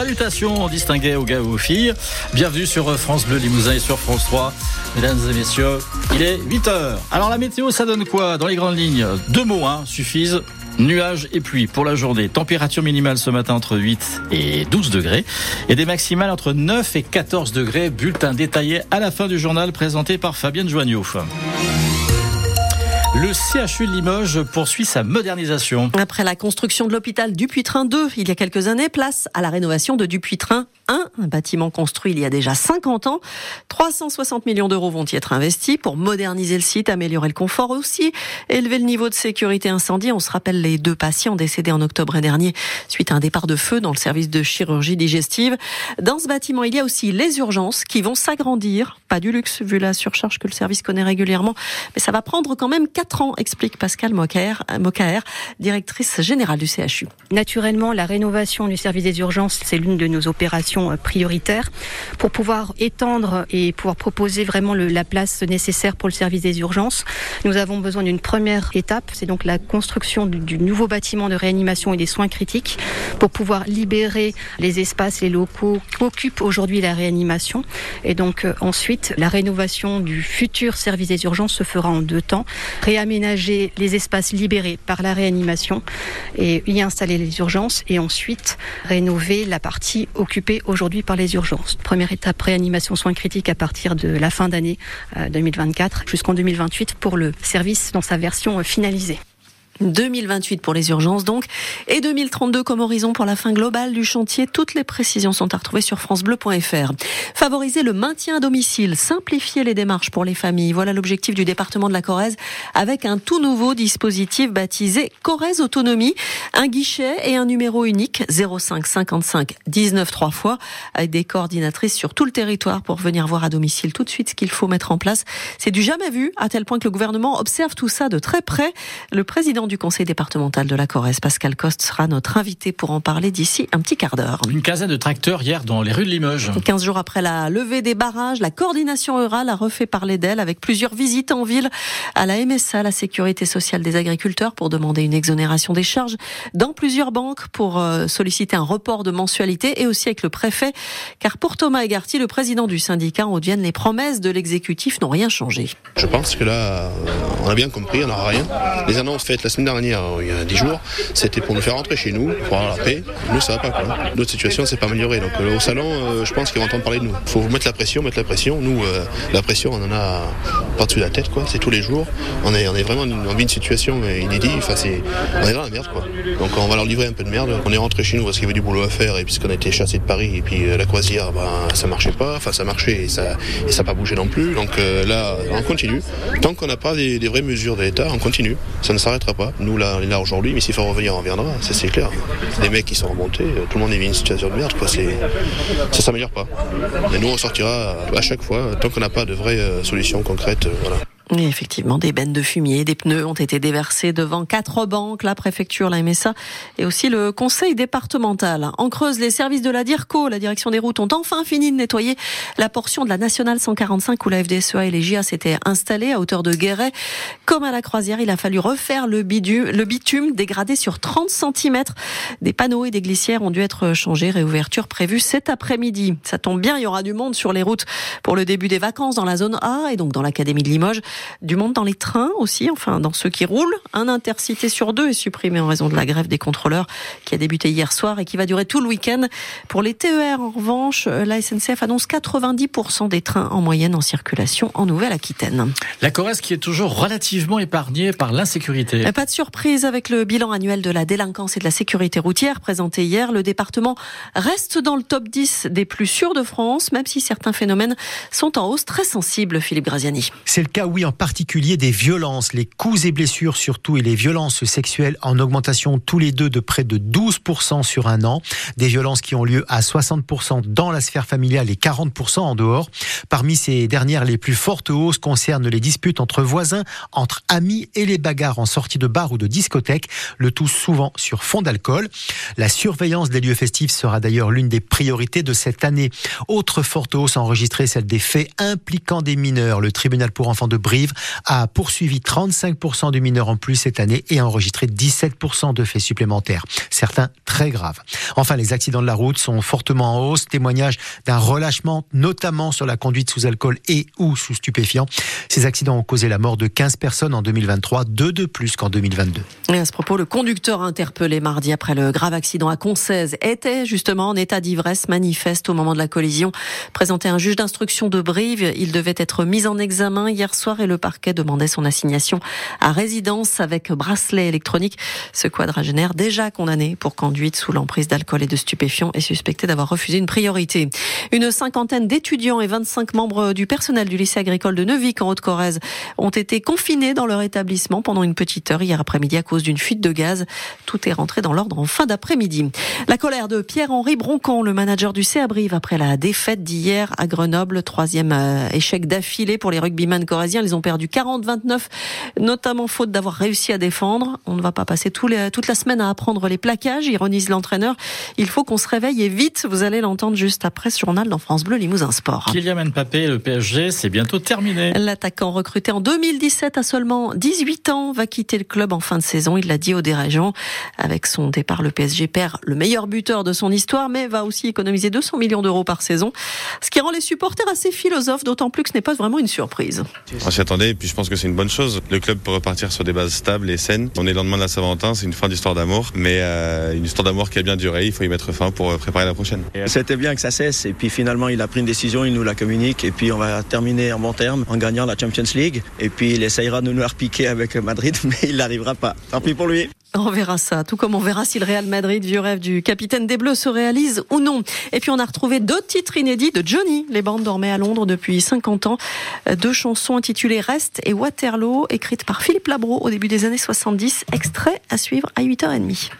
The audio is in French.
Salutations distinguées aux gars ou aux filles. Bienvenue sur France Bleu Limousin et sur France 3. Mesdames et messieurs, il est 8h. Alors la météo, ça donne quoi? Dans les grandes lignes, deux mots hein, suffisent. Nuages et pluie pour la journée. Température minimale ce matin entre 8 et 12 degrés. Et des maximales entre 9 et 14 degrés. Bulletin détaillé à la fin du journal présenté par Fabienne Joigneau. Le CHU de Limoges poursuit sa modernisation. Après la construction de l'hôpital Dupuytren 2 il y a quelques années, place à la rénovation de Dupuytren 1, un bâtiment construit il y a déjà 50 ans. 360 millions d'euros vont y être investis pour moderniser le site, améliorer le confort aussi, élever le niveau de sécurité incendie. On se rappelle les deux patients décédés en octobre dernier suite à un départ de feu dans le service de chirurgie digestive. Dans ce bâtiment, il y a aussi les urgences qui vont s'agrandir. Pas du luxe vu la surcharge que le service connaît régulièrement, mais ça va prendre quand même 4 ans, explique Pascal Mokaer, directrice générale du CHU. Naturellement, la rénovation du service des urgences, c'est l'une de nos opérations prioritaires pour pouvoir étendre et pouvoir proposer vraiment la place nécessaire pour le service des urgences. Nous avons besoin d'une première étape, c'est donc la construction du, du, nouveau bâtiment de réanimation et des soins critiques pour pouvoir libérer les espaces, les locaux qu'occupe aujourd'hui la réanimation. Et donc euh, ensuite, la rénovation du futur service des urgences se fera en deux temps réaménager les espaces libérés par la réanimation et y installer les urgences et ensuite rénover la partie occupée aujourd'hui par les urgences. Première étape réanimation soins critiques à partir de la fin d'année 2024 jusqu'en 2028 pour le service dans sa version finalisée. 2028 pour les urgences donc, et 2032 comme horizon pour la fin globale du chantier. Toutes les précisions sont à retrouver sur francebleu.fr. Favoriser le maintien à domicile, simplifier les démarches pour les familles. Voilà l'objectif du département de la Corrèze avec un tout nouveau dispositif baptisé Corrèze Autonomie. Un guichet et un numéro unique 05 55 19 trois fois avec des coordinatrices sur tout le territoire pour venir voir à domicile tout de suite ce qu'il faut mettre en place. C'est du jamais vu à tel point que le gouvernement observe tout ça de très près. Le président du conseil départemental de la Corrèze, Pascal Coste, sera notre invité pour en parler d'ici un petit quart d'heure. Une quinzaine de tracteurs hier dans les rues de Limoges. 15 jours après la levée des barrages, la coordination rurale a refait parler d'elle avec plusieurs visites en ville à la MSA, la sécurité sociale des agriculteurs, pour demander une exonération des charges dans plusieurs banques pour euh, solliciter un report de mensualité et aussi avec le préfet. Car pour Thomas Egarty, le président du syndicat en Haute-Vienne, les promesses de l'exécutif n'ont rien changé. Je pense que là, on a bien compris, on n'aura rien. Les annonces faites la semaine dernière, il y a 10 jours, c'était pour nous faire rentrer chez nous, pour avoir la paix. Nous, ça va pas. Quoi. Notre situation s'est pas améliorée. Donc euh, au salon, euh, je pense qu'ils vont entendre parler de nous. Il faut mettre la pression, mettre la pression. Nous, euh, la pression, on en a pas dessus la tête. quoi. C'est tous les jours. On est, on est vraiment en vie une situation inédite. Enfin, c'est, on est dans la merde. Quoi. Donc on va leur livrer un peu de merde. On est rentré chez nous parce qu'il y avait du boulot à faire et puisqu'on a été chassé de Paris et puis la croisière, ben, ça marchait pas. Enfin, ça marchait et ça et ça pas bougé non plus. Donc là, on continue. Tant qu'on n'a pas des, des vraies mesures de l'État, on continue. Ça ne s'arrêtera pas. Nous, là, on est là aujourd'hui, mais s'il faut revenir, on reviendra. Ça, c'est clair. Des mecs qui sont remontés, tout le monde est dans une situation de merde, quoi. C'est, ça s'améliore pas. Et nous, on sortira à chaque fois, tant qu'on n'a pas de vraies solutions concrètes, voilà. Et effectivement, des bennes de fumier, des pneus ont été déversés devant quatre banques, la préfecture, la MSA et aussi le conseil départemental. En Creuse, les services de la DIRCO, la direction des routes, ont enfin fini de nettoyer la portion de la nationale 145 où la FDSEA et les GIA s'étaient installés à hauteur de Guéret. Comme à la croisière, il a fallu refaire le, le bitume dégradé sur 30 cm. Des panneaux et des glissières ont dû être changés. Réouverture prévue cet après-midi. Ça tombe bien, il y aura du monde sur les routes pour le début des vacances dans la zone A et donc dans l'académie de Limoges du monde dans les trains aussi, enfin dans ceux qui roulent. Un intercité sur deux est supprimé en raison de la grève des contrôleurs qui a débuté hier soir et qui va durer tout le week-end. Pour les TER, en revanche, la SNCF annonce 90% des trains en moyenne en circulation en Nouvelle-Aquitaine. La Corrèze qui est toujours relativement épargnée par l'insécurité. Pas de surprise avec le bilan annuel de la délinquance et de la sécurité routière présenté hier. Le département reste dans le top 10 des plus sûrs de France, même si certains phénomènes sont en hausse très sensible, Philippe Graziani. C'est le cas, oui, en particulier des violences, les coups et blessures surtout et les violences sexuelles en augmentation tous les deux de près de 12% sur un an. Des violences qui ont lieu à 60% dans la sphère familiale et 40% en dehors. Parmi ces dernières, les plus fortes hausses concernent les disputes entre voisins, entre amis et les bagarres en sortie de bar ou de discothèque, le tout souvent sur fond d'alcool. La surveillance des lieux festifs sera d'ailleurs l'une des priorités de cette année. Autre forte hausse enregistrée, celle des faits impliquant des mineurs. Le tribunal pour enfants de Brive Brive a poursuivi 35% de mineurs en plus cette année et a enregistré 17% de faits supplémentaires, certains très graves. Enfin, les accidents de la route sont fortement en hausse, témoignage d'un relâchement, notamment sur la conduite sous alcool et ou sous stupéfiants. Ces accidents ont causé la mort de 15 personnes en 2023, deux de plus qu'en 2022. Et à ce propos, le conducteur interpellé mardi après le grave accident à Concèze était justement en état d'ivresse manifeste au moment de la collision. Présenté un juge d'instruction de Brive, il devait être mis en examen hier soir et le parquet demandait son assignation à résidence avec bracelet électronique. Ce quadragénaire déjà condamné pour conduite sous l'emprise d'alcool et de stupéfiants est suspecté d'avoir refusé une priorité. Une cinquantaine d'étudiants et 25 membres du personnel du lycée agricole de Neuvic en Haute-Corrèze ont été confinés dans leur établissement pendant une petite heure hier après-midi à cause d'une fuite de gaz. Tout est rentré dans l'ordre en fin d'après-midi. La colère de Pierre-Henri Broncon, le manager du CA après la défaite d'hier à Grenoble, troisième euh, échec d'affilée pour les rugbyman corréziens. Ils ont perdu 40-29, notamment faute d'avoir réussi à défendre. On ne va pas passer toute la semaine à apprendre les plaquages, ironise l'entraîneur. Il faut qu'on se réveille et vite. Vous allez l'entendre juste après ce journal dans France Bleu Limousin Sport. Kylian Mbappé, le PSG, c'est bientôt terminé. L'attaquant recruté en 2017 à seulement 18 ans va quitter le club en fin de saison. Il l'a dit aux dirigeants. Avec son départ, le PSG perd le meilleur buteur de son histoire, mais va aussi économiser 200 millions d'euros par saison. Ce qui rend les supporters assez philosophes, d'autant plus que ce n'est pas vraiment une surprise. Puis je pense que c'est une bonne chose. Le club peut repartir sur des bases stables et saines. On est le lendemain de la Saint-Valentin, c'est une fin d'histoire d'amour, mais euh, une histoire d'amour qui a bien duré. Il faut y mettre fin pour préparer la prochaine. C'était bien que ça cesse et puis finalement il a pris une décision, il nous la communique et puis on va terminer en bon terme en gagnant la Champions League et puis il essayera de nous la avec Madrid, mais il n'arrivera pas. Tant pis pour lui. On verra ça, tout comme on verra si le Real Madrid, vieux rêve du capitaine des Bleus, se réalise ou non. Et puis on a retrouvé deux titres inédits de Johnny. Les bandes dormaient à Londres depuis 50 ans. Deux chansons intitulées Reste et Waterloo, écrites par Philippe Labro au début des années 70. Extrait à suivre à 8h30.